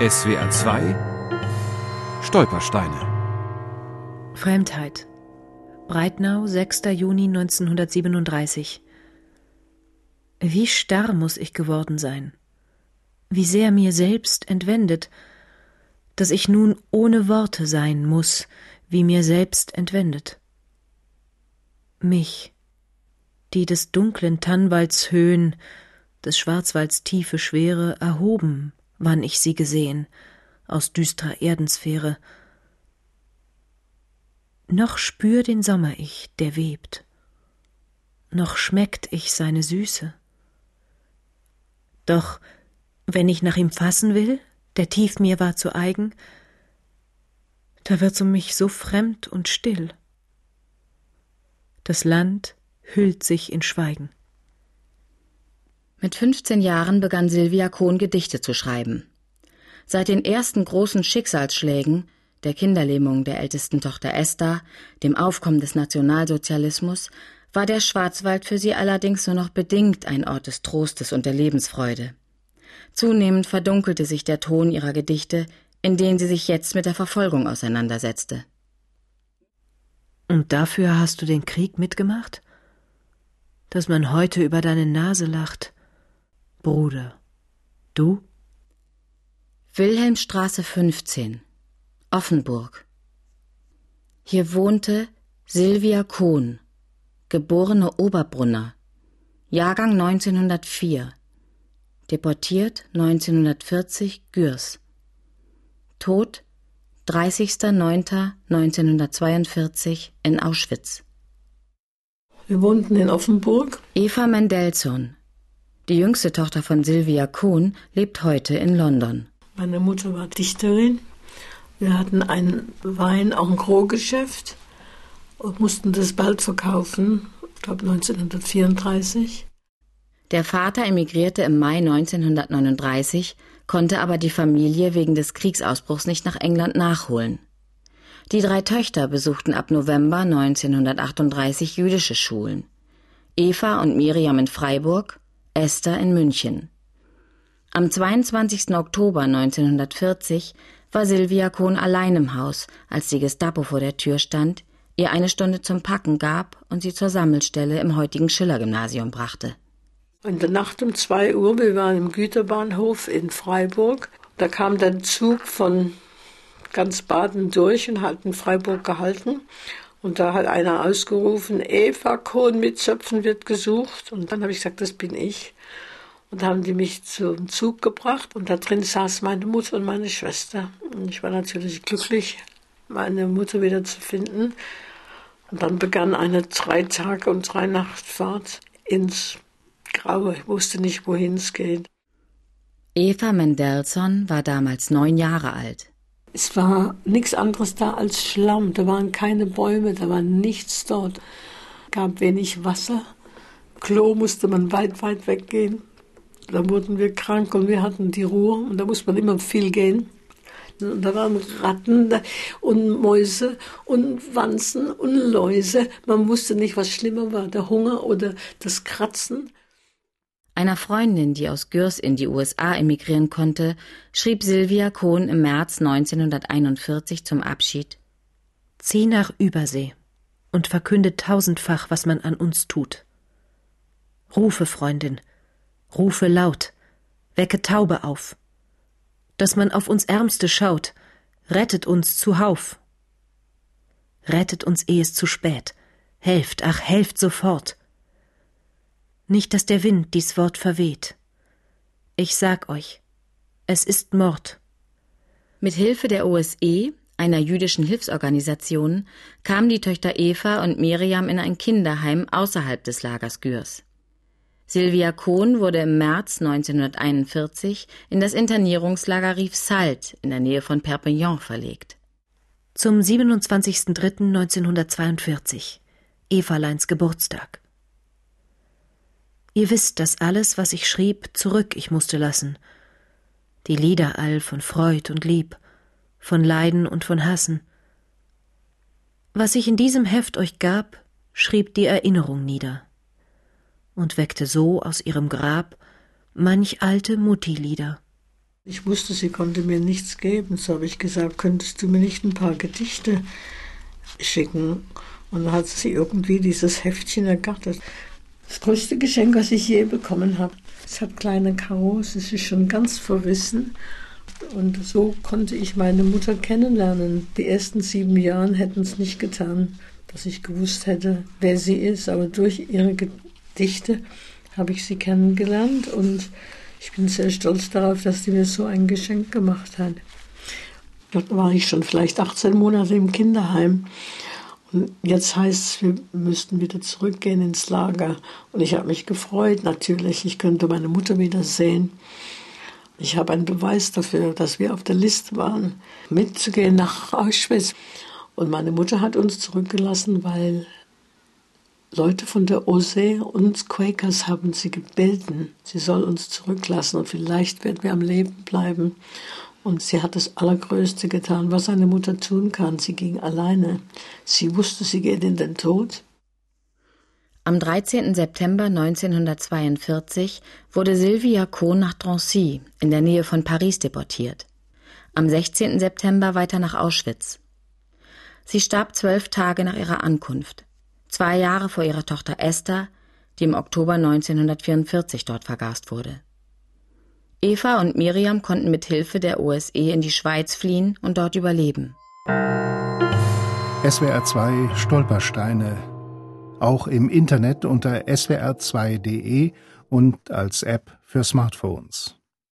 SWR 2 Stolpersteine. Fremdheit. Breitnau, 6. Juni 1937 Wie starr muss ich geworden sein, wie sehr mir selbst entwendet, dass ich nun ohne Worte sein muss, wie mir selbst entwendet. Mich, die des dunklen Tannwalds Höhen, des Schwarzwalds tiefe Schwere erhoben, wann ich sie gesehen, aus düstrer Erdensphäre. Noch spür den Sommer ich, der webt, noch schmeckt ich seine Süße. Doch wenn ich nach ihm fassen will, der tief mir war zu eigen, da wird's um mich so fremd und still. Das Land hüllt sich in Schweigen. Mit 15 Jahren begann Silvia Kohn Gedichte zu schreiben. Seit den ersten großen Schicksalsschlägen, der Kinderlähmung der ältesten Tochter Esther, dem Aufkommen des Nationalsozialismus, war der Schwarzwald für sie allerdings nur noch bedingt ein Ort des Trostes und der Lebensfreude. Zunehmend verdunkelte sich der Ton ihrer Gedichte, in denen sie sich jetzt mit der Verfolgung auseinandersetzte. Und dafür hast du den Krieg mitgemacht? Dass man heute über deine Nase lacht, Bruder. Du? Wilhelmstraße 15, Offenburg. Hier wohnte Silvia Kohn, geborene Oberbrunner, Jahrgang 1904, deportiert 1940 Gürs. Tod 30.09.1942 in Auschwitz. Wir wohnten in Offenburg. Eva Mendelssohn, die jüngste Tochter von Sylvia Kuhn lebt heute in London. Meine Mutter war Dichterin. Wir hatten ein Wein, auch ein Gros-Geschäft und mussten das bald verkaufen, ich glaube 1934. Der Vater emigrierte im Mai 1939, konnte aber die Familie wegen des Kriegsausbruchs nicht nach England nachholen. Die drei Töchter besuchten ab November 1938 jüdische Schulen. Eva und Miriam in Freiburg, Esther in München. Am 22. Oktober 1940 war Silvia Kohn allein im Haus, als die Gestapo vor der Tür stand, ihr eine Stunde zum Packen gab und sie zur Sammelstelle im heutigen Schiller-Gymnasium brachte. In der Nacht um zwei Uhr, wir waren im Güterbahnhof in Freiburg, da kam der Zug von ganz Baden durch und hat in Freiburg gehalten. Und da hat einer ausgerufen, Eva Kohn mit Zöpfen wird gesucht. Und dann habe ich gesagt, das bin ich. Und haben die mich zum Zug gebracht und da drin saß meine Mutter und meine Schwester. Und ich war natürlich glücklich, meine Mutter wieder zu finden. Und dann begann eine drei Tage und drei Nachtfahrt ins Graue. Ich wusste nicht, wohin es geht. Eva Mendelssohn war damals neun Jahre alt. Es war nichts anderes da als Schlamm. Da waren keine Bäume, da war nichts dort. gab wenig Wasser. Klo musste man weit, weit weggehen. Da wurden wir krank und wir hatten die Ruhe und da musste man immer viel gehen. Da waren Ratten und Mäuse und Wanzen und Läuse. Man wusste nicht, was schlimmer war, der Hunger oder das Kratzen. Einer Freundin, die aus Gürs in die USA emigrieren konnte, schrieb Sylvia Kohn im März 1941 zum Abschied Zieh nach Übersee und verkünde tausendfach, was man an uns tut. Rufe, Freundin, rufe laut, wecke Taube auf. Dass man auf uns Ärmste schaut, rettet uns zuhauf. Rettet uns, ehe es zu spät. Helft, ach, helft sofort nicht, dass der Wind dies Wort verweht. Ich sag euch, es ist Mord. Mit Hilfe der OSE, einer jüdischen Hilfsorganisation, kamen die Töchter Eva und Miriam in ein Kinderheim außerhalb des Lagers Gürs. Silvia Kohn wurde im März 1941 in das Internierungslager Rief Salt in der Nähe von Perpignan verlegt. Zum 27.03.1942, Evaleins Geburtstag. Ihr wisst, dass alles, was ich schrieb, zurück ich musste lassen. Die Lieder all von Freud und Lieb, von Leiden und von Hassen. Was ich in diesem Heft euch gab, schrieb die Erinnerung nieder und weckte so aus ihrem Grab manch alte Mutti-Lieder. Ich wusste, sie konnte mir nichts geben. So habe ich gesagt, könntest du mir nicht ein paar Gedichte schicken? Und dann hat sie irgendwie dieses Heftchen ergattert. Das größte Geschenk, was ich je bekommen habe. Es hat kleine Karos, es ist schon ganz verrissen. Und so konnte ich meine Mutter kennenlernen. Die ersten sieben Jahre hätten es nicht getan, dass ich gewusst hätte, wer sie ist. Aber durch ihre Gedichte habe ich sie kennengelernt und ich bin sehr stolz darauf, dass sie mir so ein Geschenk gemacht hat. Dort war ich schon vielleicht 18 Monate im Kinderheim. Und jetzt heißt es, wir müssten wieder zurückgehen ins Lager. Und ich habe mich gefreut, natürlich. Ich könnte meine Mutter wiedersehen. Ich habe einen Beweis dafür, dass wir auf der Liste waren, mitzugehen nach Auschwitz. Und meine Mutter hat uns zurückgelassen, weil Leute von der OSE, uns Quakers, haben sie gebeten, sie soll uns zurücklassen und vielleicht werden wir am Leben bleiben. Und sie hat das Allergrößte getan, was eine Mutter tun kann. Sie ging alleine. Sie wusste, sie geht in den Tod. Am 13. September 1942 wurde Sylvia Kohn nach Drancy in der Nähe von Paris deportiert. Am 16. September weiter nach Auschwitz. Sie starb zwölf Tage nach ihrer Ankunft, zwei Jahre vor ihrer Tochter Esther, die im Oktober 1944 dort vergast wurde. Eva und Miriam konnten mit Hilfe der OSE in die Schweiz fliehen und dort überleben. SWR 2 Stolpersteine auch im Internet unter swr2.de und als App für Smartphones.